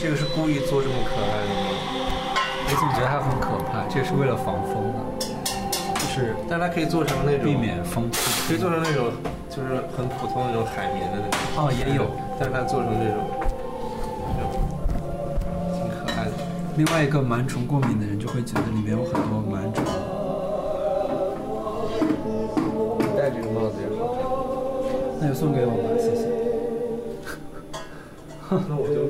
这个是故意做这么可爱的吗？我总觉得它很可怕，这是为了防风的，就是但它可以做成那种避免风可。以做成那种就是很普通那种海绵的那种。哦也有但是它做成这种，这种挺可爱的。另外一个螨虫过敏的人就会觉得里面有很多螨虫。戴这个帽子也好看那就送给我吧，谢谢。看，那我就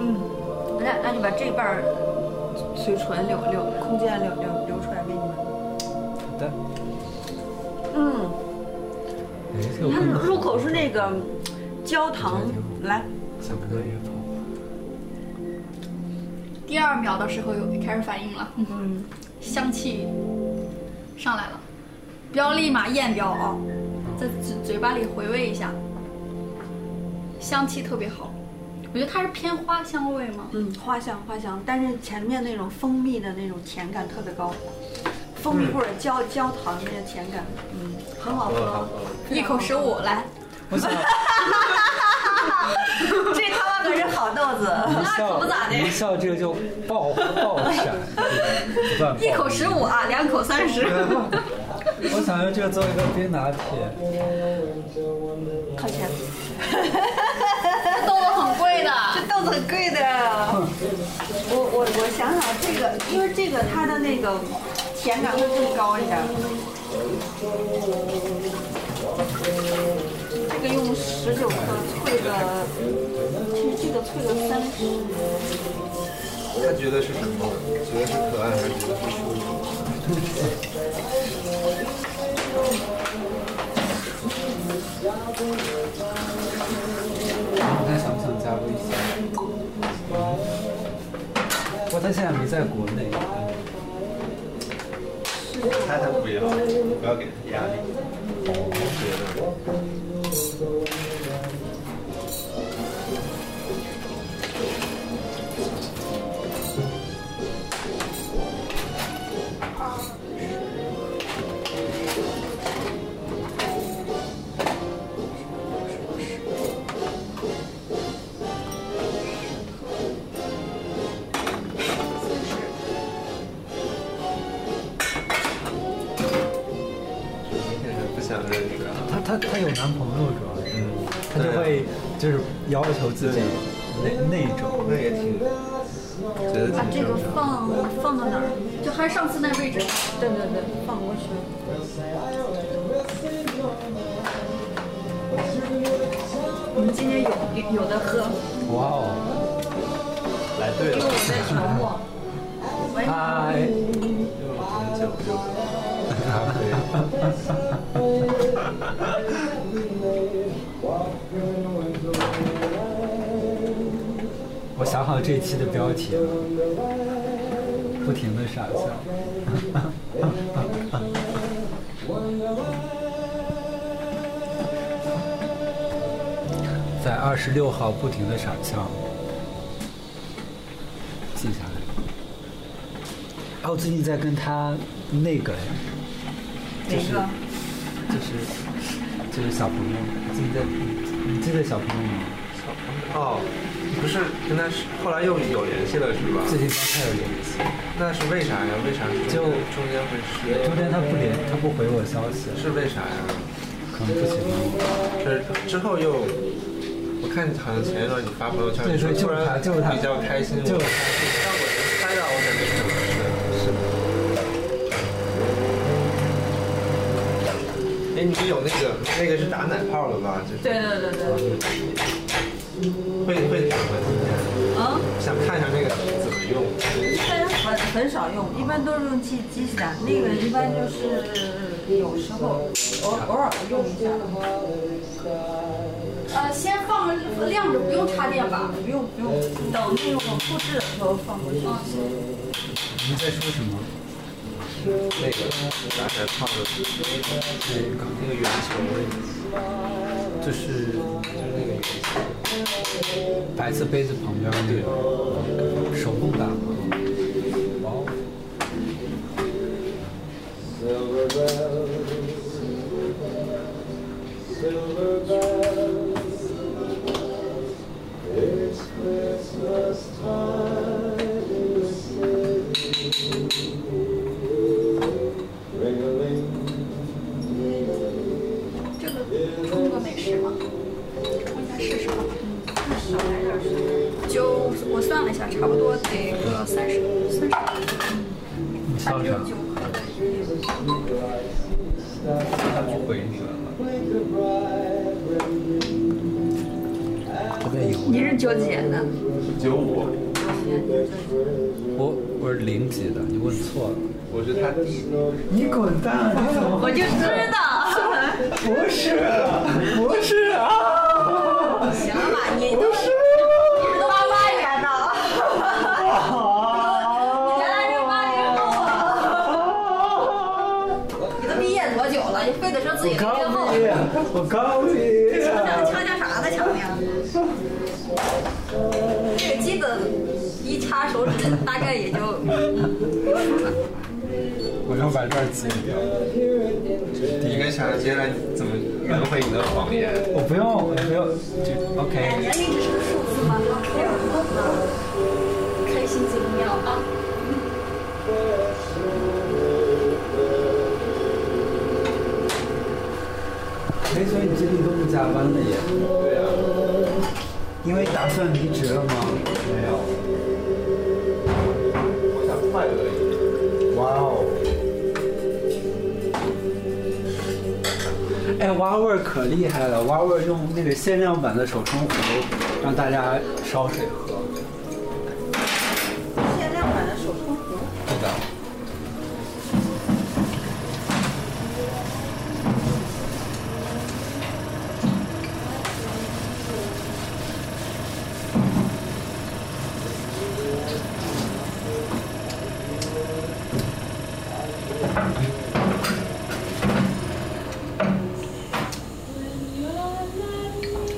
嗯，那那你把这半儿嘴唇留留空间留留留出来给你们。好的。嗯，哎，这个它入口是那个焦糖，来。第二秒的时候有开始反应了，嗯，香气上来了，不要立马咽掉啊，在嘴嘴巴里回味一下，香气特别好。我觉得它是偏花香味吗？嗯，花香花香，但是前面那种蜂蜜的那种甜感特别高，蜂蜜或者焦焦糖的那个甜感，嗯，很好喝。一口十五，来，我 想这他妈可是好豆子。那可不咋的一笑这个就爆爆闪，爆一口十五啊，两口三十。我想用这个做一个冰拿铁，靠前，的，这豆子很贵的。我我我想想，这个因为这个它的那个甜感会更高一点。这个用十九克脆的，其实这个脆了三十。他觉得是什么？觉得是可爱还是觉得是舒服？微信。他现在没在国内，他才不要，不要给他压力。觉得。显是不想认识啊。她她她有男朋友主要是，嗯，她就会就是要求自己那那种。那也挺，把这个。放放到哪儿？就还是上次那位置。对对对，放过去。我们今天有有有的喝，哇哦，来对因为我了，在调墨。喂，嗨，用红酒就咖啡。想好这期的标题了，不停的傻笑。在二十六号不停的傻笑，记下来。哦，我最近在跟他那个，就是？就是就是小朋友，最近在，你记得小朋友吗？哦，不是跟他是后来又有联系了是吧？最近刚开始联系，那是为啥呀？为啥就中间会失联？中间他不联，他不回我消息，是为啥呀？可能不喜欢我。是之后又，我看好像前一段你发朋友圈，对对你说突然就是他比较开心，就是我让我能猜到，我感觉可能是是的。哎，你们有那个那个是打奶泡的吧？就是对对对对。会会打吗？今天啊，想看一下那个怎么用。但是很很少用，一般都是用机机器打。那个一般就是有时候偶偶尔用一下。呃，先放着晾着，不用插电吧？不用不用，等那个我复制的时候放过去。啊，行。你们在说什么？那个刚才放的那个那个圆球，就是。白色杯子旁边那个手动挡吗？哇哦，Silver bells, silver bells, it's Christmas time 一下，差不多得个三十三十你笑啥？九克的。他不回你是九几年的？九五，我我是零级的，你问错了。我是他弟弟。你滚蛋！我就知道。不是？不是啊！行了吧，你都你 我告诉你，强调强调啥呢？强调？这个基本一掐手指，大概也就。我要把这儿截掉。你跟想接下来怎么圆回你的谎言？我不用，我不用，就 OK。年龄只是个数字吗？不 care 开心最重要啊！哎，所以你最近都是加班的耶？对啊，因为打算离职了吗？没有，我想快乐一点。哇哦！哎，蛙味儿可厉害了！蛙味儿用那个限量版的手冲壶，让大家烧水喝。限量版的手冲壶，对的。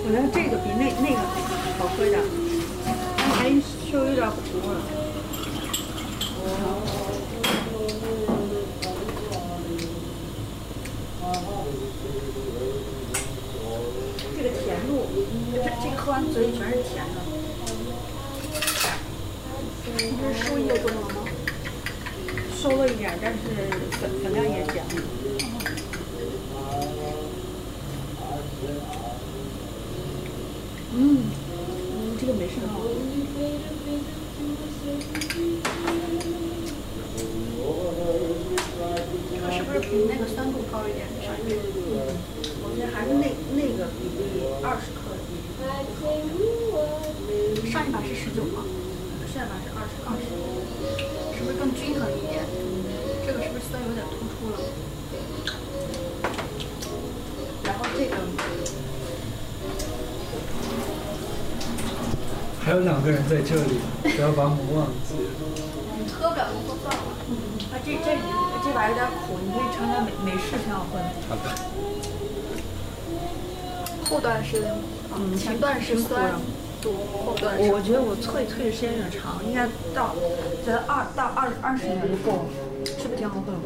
我觉得这个比那那个好喝点儿，但还稍微有点苦了。这个甜度，这这个喝完嘴里全是甜的。你这是收液重了吗？收了一点儿，但是粉粉量也减了。嗯，嗯，这个美式很好喝。这个是不是比那个酸度高一点？上一遍。我觉得还是那那个比例二十克比上一把是十九吗？现在是二十二十，是不是更均衡一点？这个是不是酸有点突出了？然后这个还有两个人在这里，不要把我们忘记。你喝不了就喝算了。啊这这这把有点苦，你可以尝尝美美式挺好喝的。好的。后段是，嗯前段是酸度，后段是我我觉得我萃萃的时间有点长，应该到觉得二到二二十年就够了，是不是挺好喝的？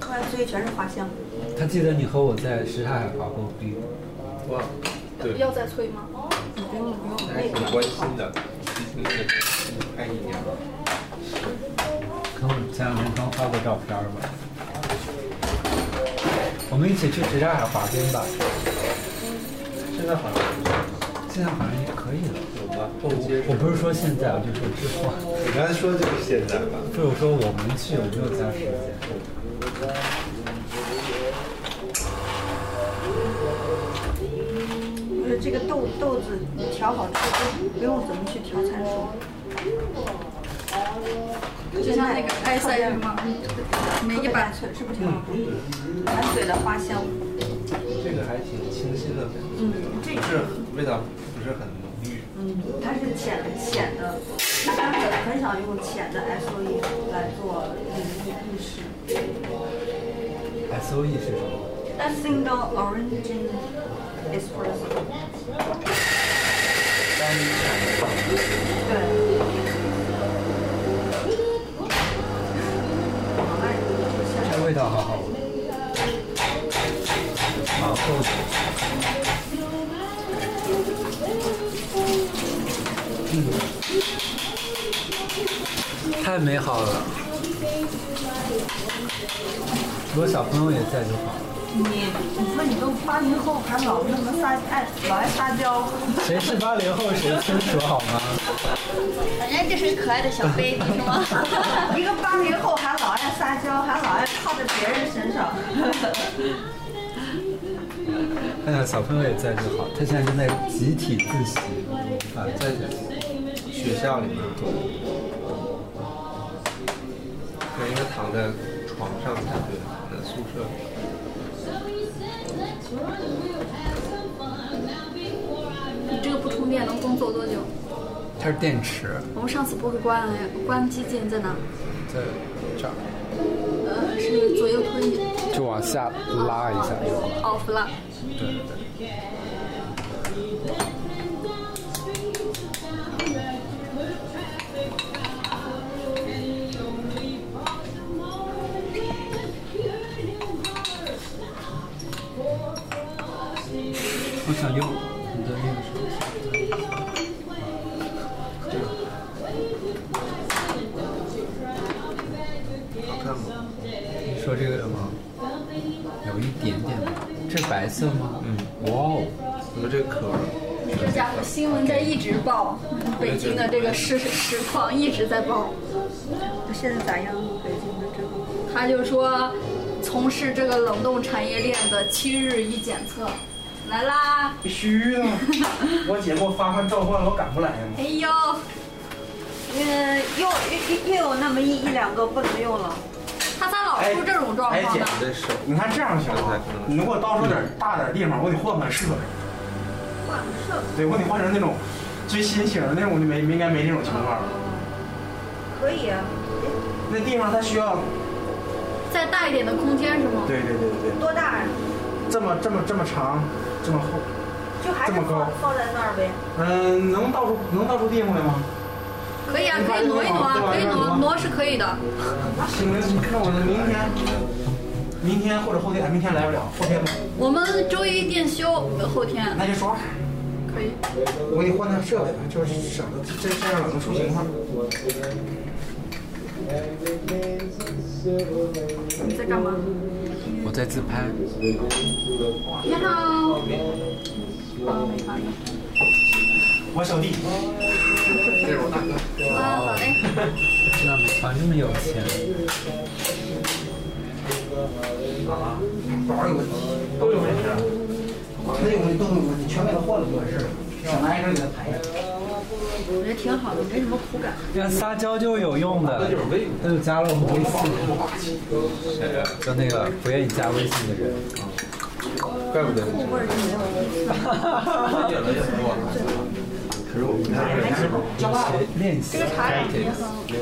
喝完嘴里全是花香。他记得你和我在什刹海滑过冰，哇，对，要再催吗？不用不用，还挺那个关心的，提醒那个快一年了。跟我前两天刚发过照片吧。我们一起去什刹海滑冰吧，现在好像现在好像也可以了。有吗？后街我不是说现在，我就说之后。你刚才说就是现在吧？不是说我们去，我没有加时间。我觉得这个豆豆子调好之后，不用怎么去调参数。就像那个埃塞日吗？每一把特别脆，是不挺好？满嘴的花香。这个还挺清新的，嗯，这不是味道。它是浅浅的，一般很很少用浅的 S O E 来做那个意意式。S O E 是什么？A single origin espresso。单产的对。味道好好太美好了。如果小朋友也在就好了。你你说你都八零后还老那么撒爱老爱撒娇，谁是八零后谁清楚好吗？人家就是可爱的小 baby 是吗？一个八零后还老爱撒娇，还老爱靠在别人身上。哎呀小朋友也在就好，他现在正在集体自习啊，在学校里面，躺在床上才对，在宿舍里。你这个不充电能工作多久？它是电池，我们上次不是关了呀？关机键在哪？在这儿呃，是左右推就往下拉一下就好了。off 了。对对对。色吗？嗯。哇哦，怎么这个壳？这家伙新闻在一直报，北京的这个实实况一直在报。现在咋样？北京的这个？他就说，从事这个冷冻产业链的七日一检测，来啦！必须啊，我姐给我发完召唤，我赶不来呀。哎呦，嗯，又又又有那么一一两个不能用了。他咋老出这种状况呢？你看这样行吗？你给我倒出点大点地方，我得换换设备。换设备对，我得换成那种最新型的那种，就没应该没这种情况。可以啊，那地方它需要，再大一点的空间是吗？对对对对对，多大呀？这么这么这么长，这么厚，就还是这么高放放在那儿呗。嗯，能倒出能倒出地方来吗？可以啊，可以挪一挪啊，可以挪挪是可以的。行，那我明天，明天或者后天，哎明天来不了，后天吧，我们周一店休，后天那就说。可以。我给你换台设备吧，就是省得这这样老能出情况。你在干嘛？我在自拍。你好。我小弟，这是我大哥。啊，好嘞。那么团这么有钱，多少有问题？都有问题。那有问题都有问题，全给他换了就完事了，想挨个给他排下。我觉得挺好的，没什么苦感。你看撒娇就有用的，他就加了我们微信。谁呀？就那个不愿意加微信的人。怪不得味儿就没有意思。越来越多。可是我不太认识。学练习这个茶两也很好喝，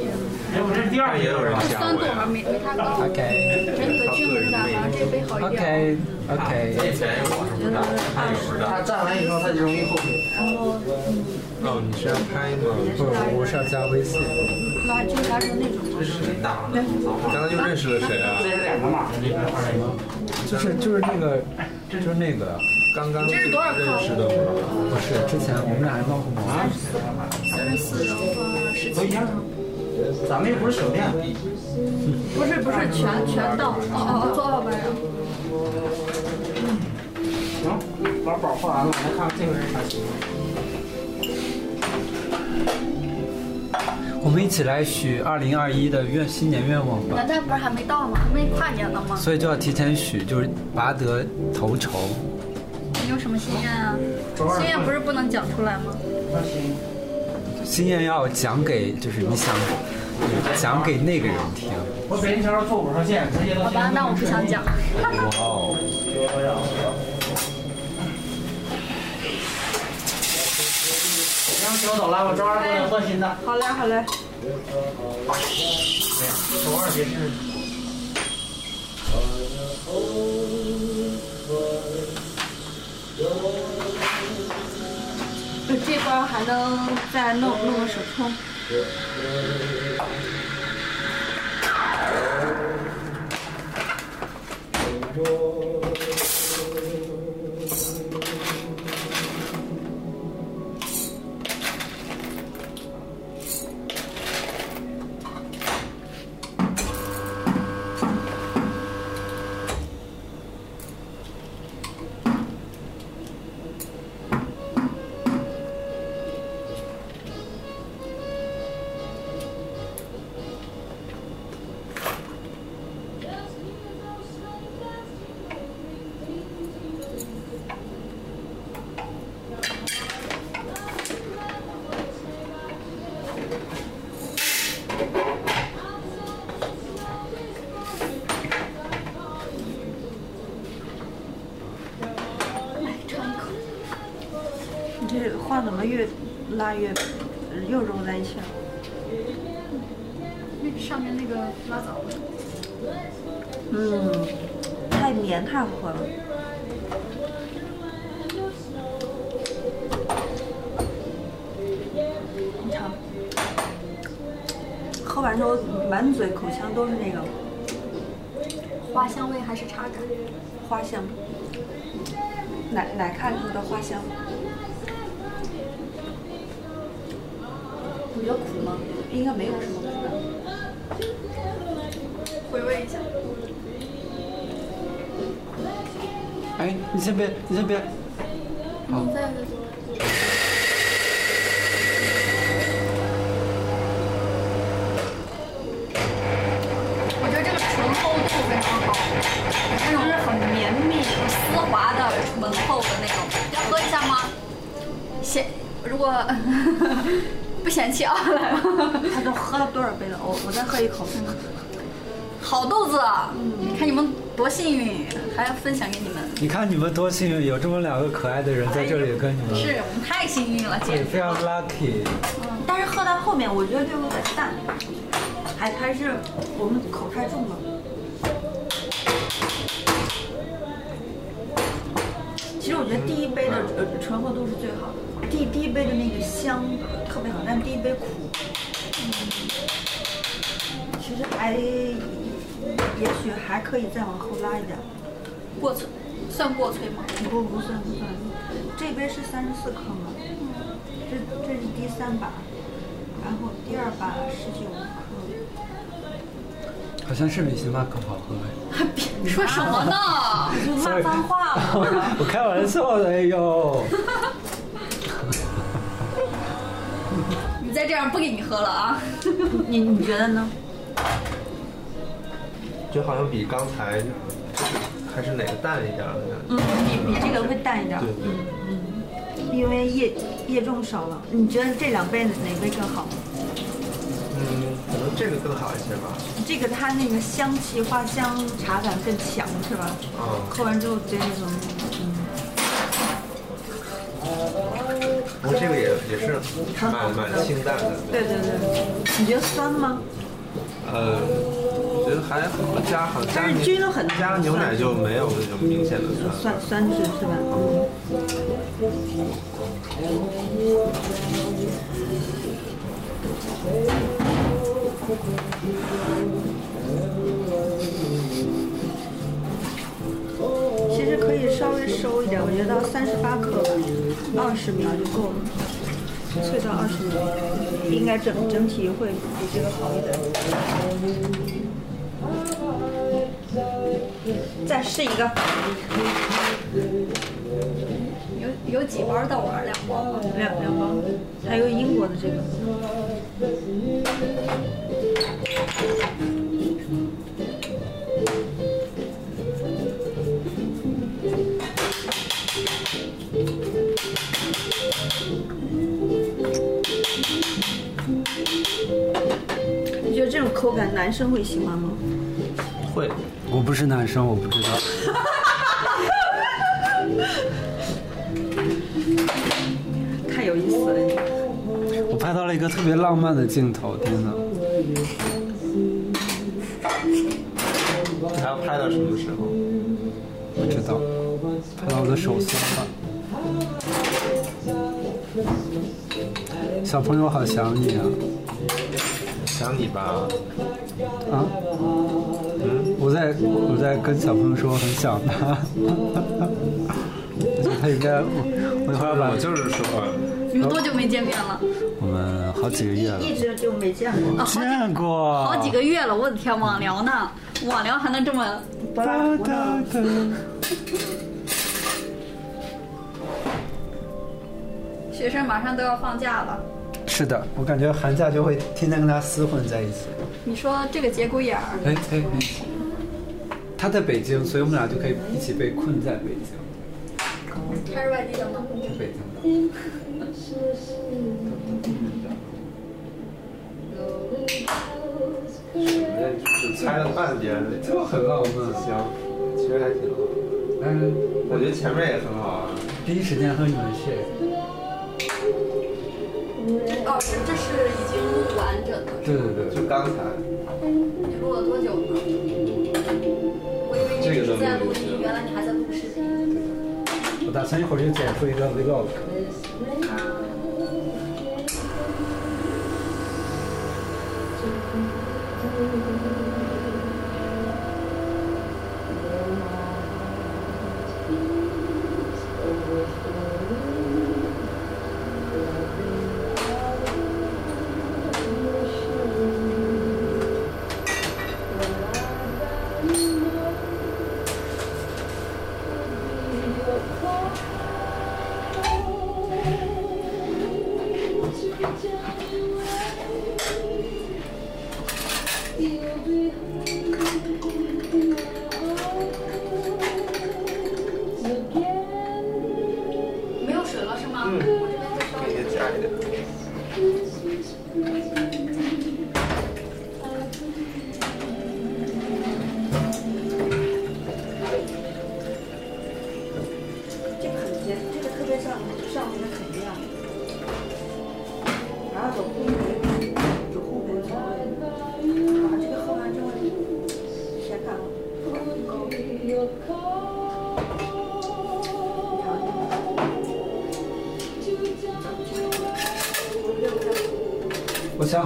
哎，我这第二也有人加酸度我呀。好没没它高。OK 整体的均衡感好像这杯好一点。OK OK，以前我是不知道，他也不知道。他站完以后，他就容易后悔。然后哦，你是要拍吗？不，我是要加微信。拉就拉成那种。这是谁打的？刚才就认识了谁啊？这是两个码，这个二维码。就是就是那个，就是那个，刚刚这是多少克认识的吗？不是之前我们俩还闹过矛盾。三十四的话十七都一样。咱们又不是手电，不是不是全全到，哦哦哦，做二百呀。行，把宝画完了，我来看看这个是啥情况。我们一起来许二零二一的愿新年愿望吧。元旦不是还没到吗？还没跨年呢吗？所以就要提前许，就是拔得头筹。有什么心愿啊？心愿不是不能讲出来吗？心愿要讲给，就是你想讲给那个人听。好吧，那我不想讲。哇哦！行，我走了，我周二给你换新的。好嘞，好嘞。哎呀，周二去。这包还能再弄弄个手冲。这话怎么越拉越又融在一起了？那上面那个拉枣的，嗯，太绵太合了。你尝，喝完之后满嘴口腔都是那个花香味还是茶感？花香，奶奶看出的花香。吗？应该没有什么苦感。回味一下。哎，你先别，你先别。好你再我觉得这个醇厚度非常好，那种是很绵密、很丝滑的醇厚的那种。要喝一下吗？先如果不嫌弃啊，来吧。他都喝了多少杯了？我我再喝一口。好豆子，啊你看你们多幸运，还要分享给你们。你看你们多幸运，有这么两个可爱的人在这里跟你们，是我们太幸运了，对，简直非常 lucky。嗯但是喝到后面，我觉得就有点淡，还还是我们口太重了。其实我觉得第一杯的呃醇厚度是最好的，第第一杯的那个香特别好，但第一杯苦，其实还也许还可以再往后拉一点。过萃，算过萃吗？不不算不算，这杯是三十四克嘛，这这是第三把，然后第二把十九克。好像是比星巴克好喝哎。别说什么呢？就骂脏话了。我开玩笑的，哎呦。你再这样不给你喝了啊！你你觉得呢？就好像比刚才还是哪个淡一点儿的感觉。嗯，比比这个会淡一点。对对。因为叶叶重少了。你觉得这两杯哪杯更好？嗯，可能这个更好一些吧。这个它那个香气、花香、茶感更强，是吧？嗯，喝完之后觉得那种，嗯，不过这个也也是蛮蛮清淡的。对对对。你觉得酸吗？呃，我觉得还好，加好加但是牛均衡加牛奶就没有那种明显的酸。酸酸质是吧？嗯。其实可以稍微收一点，我觉得到三十八克吧，二十秒就够了，脆到二十秒，应该整整体会比这个好一点。再试一个，有有几包豆啊？两包吗？两两包，还有英国的这个。口感男生会喜欢吗？会，我不是男生，我不知道。太有意思了你。拍到了一个特别浪漫的镜头，天哪！还要拍到什么时候？不知道，拍到我的手酸了。小朋友好想你啊！想你吧。啊？嗯我在我在跟小朋友说我很想他，我觉得他应该，我我一会儿把我就是说，你们多久没见面了？我们好几个月了，一直就没见过。啊，见过好几个月了，我的天，网聊呢？网聊还能这么？不拉不拉学生马上都要放假了，是的，我感觉寒假就会天天跟他厮混在一起。你说这个节骨眼儿，哎哎哎，他在北京，所以我们俩就可以一起被困在北京。他是外地的吗？北京的。只猜了半边，就很浪漫。行，其实还挺好。但是我觉得前面也很好啊。第一时间和你们 share。哦，是这是已经录完整的，对对对，就刚才，你录了多久呢？我以为你只是在录音，原来你还在录视频。我打算一会儿就剪出一个 vlog。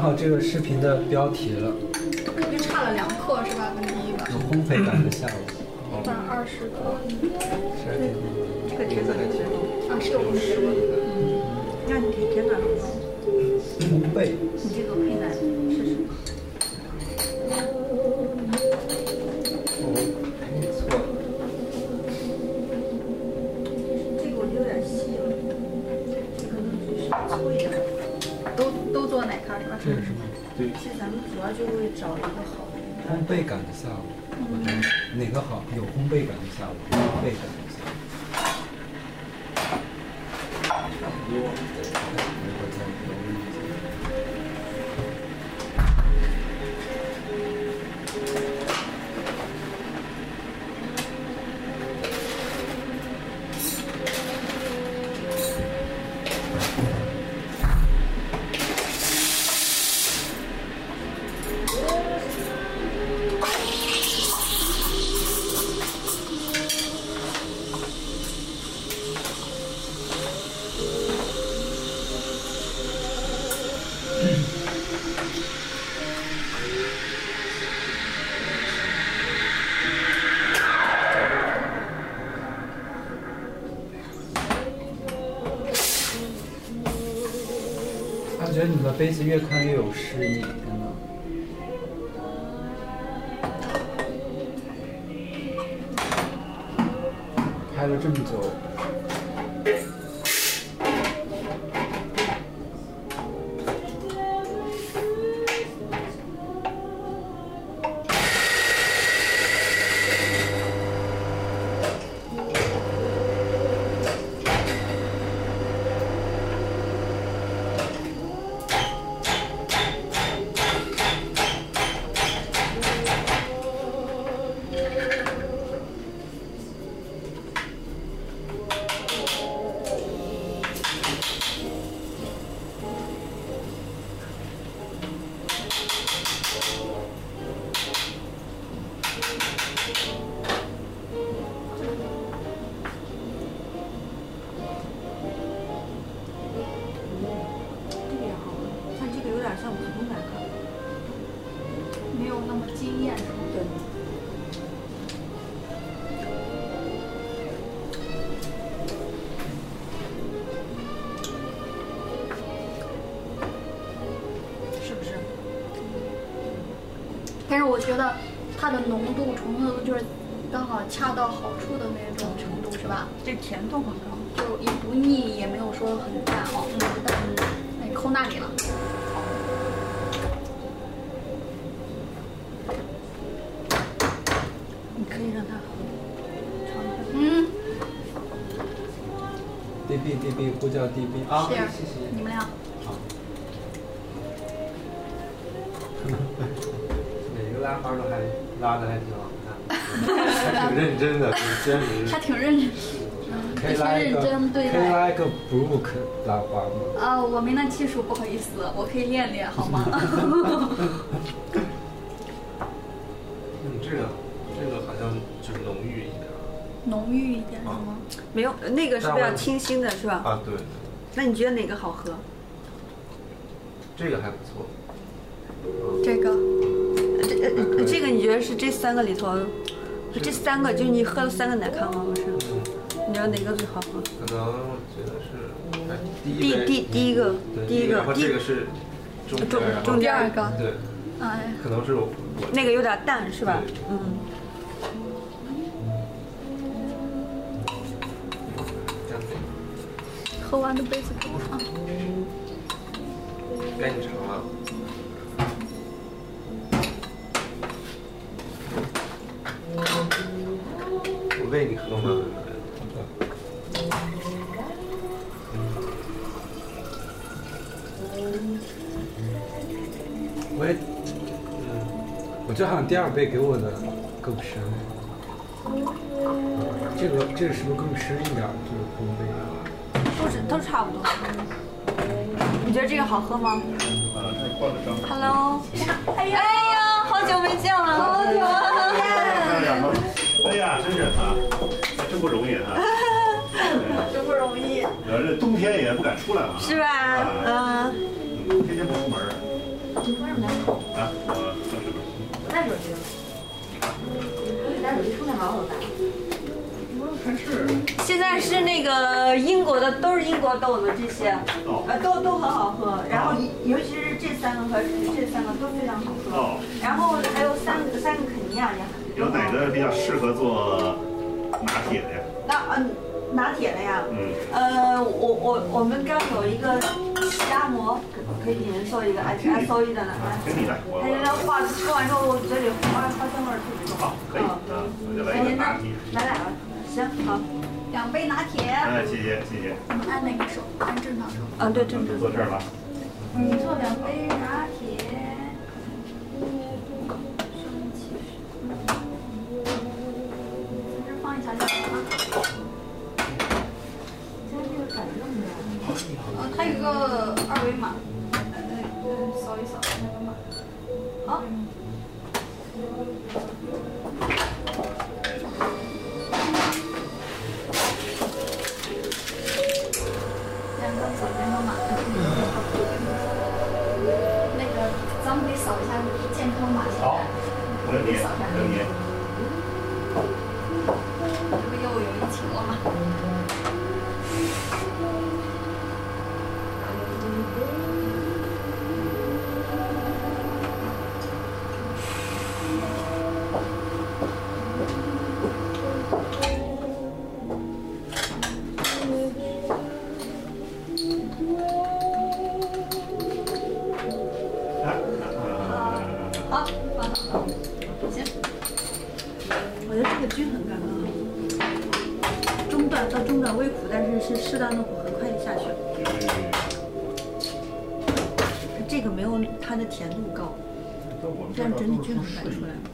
好这个视频的标题了，肯定差了两克是吧？跟第一个，有烘焙感的下午，一百二十克。十二点。这个甜感很甜，啊，是有红石的。那你甜甜感很高。烘焙，咱们主要就会找一个好的。烘焙感的下午，我觉得哪个好？有烘焙感的下午，烘焙感的下午。差不多。待了这么久，有那么惊艳，是吗？对。是不是？但是我觉得它的浓度、醇厚度就是刚好恰到好处的那种程度，是吧？这甜度很高。就也不腻，也没有说很淡哦。嗯，哎，扣那里了。叫 D B 啊，谢谢。你们俩好。每个拉花都还拉的还挺好看，还挺认真的，坚持。他挺认真，嗯，可以挺认拉一个，真对待。可以拉一个 Brook 拉花吗？啊，我没那技术，不好意思，我可以练练，好吗？嗯，这个这个好像就是浓郁一点浓郁一点是吗？没有，那个是比较清新的，是吧？啊。对，那你觉得哪个好喝？这个还不错。这个这呃这个你觉得是这三个里头，这三个就是你喝了三个奶咖吗？不是？你觉得哪个最好喝？可能我觉得是哎第一第第第一个第一个然后第这个是中中第二个，对，哎，可能是那个有点淡是吧？嗯。喝完的杯子给我啊。该你尝了。我喂你喝吗？我也，我觉得好像第二杯给我的更深。这个这个是不是更深一点？这个烘焙。都是都差不多。你觉得这个好喝吗？Hello，哎呀，哎呀，好久没见了，好久啊！哎呀，真是啊，真不容易啊！真不容易，呃，这冬天也不敢出来了，是吧？嗯，嗯，天天不出门儿。啊，我就是。带手机了。带手机充电宝我带。现在是那个英国的，都是英国豆子，这些，呃，都都很好喝。然后尤其是这三个和这三个都非常好喝。哦然后还有三个三个肯尼亚也很。有哪个比较适合做拿铁的呀？那嗯，拿铁的呀。嗯。呃，我我我们刚有一个喜压膜，可以给您做一个 S S O E 的呢。给你的，我它现在化喝完之后，我嘴里花花香味儿特别重。好，可以，嗯，我就来一个拿铁。来俩吧，行好。两杯拿铁，哎，谢谢谢谢，按哪个手？按正常手。嗯，对，正常坐这儿吧。你做两杯拿铁。在这放一下就行了。嗯，它有个二维码，扫一扫那个码。好。是是适当的苦，很快就下去了。这个没有它的甜度高，这样整体均衡感出来了。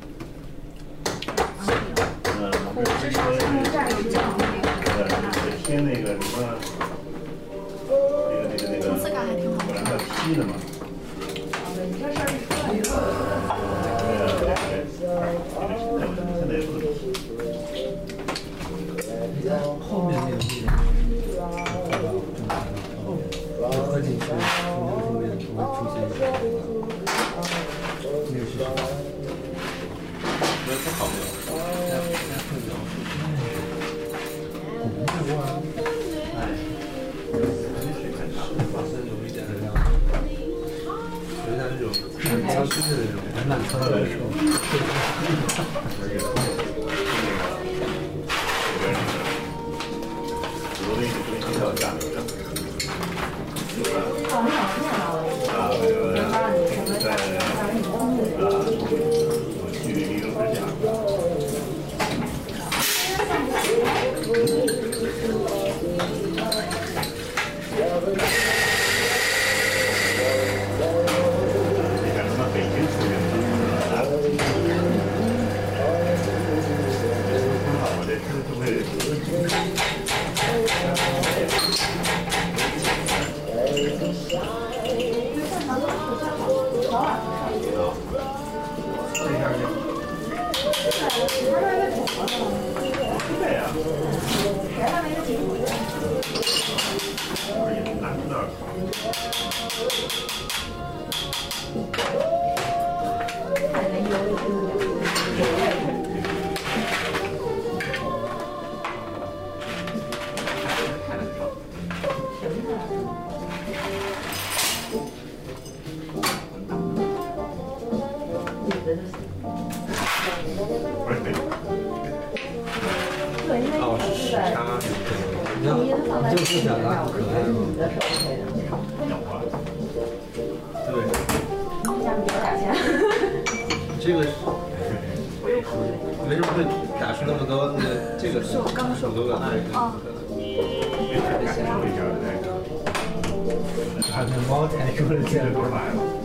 就是那种满满的的时候。那种大大咧咧的那种 And I will But it's in a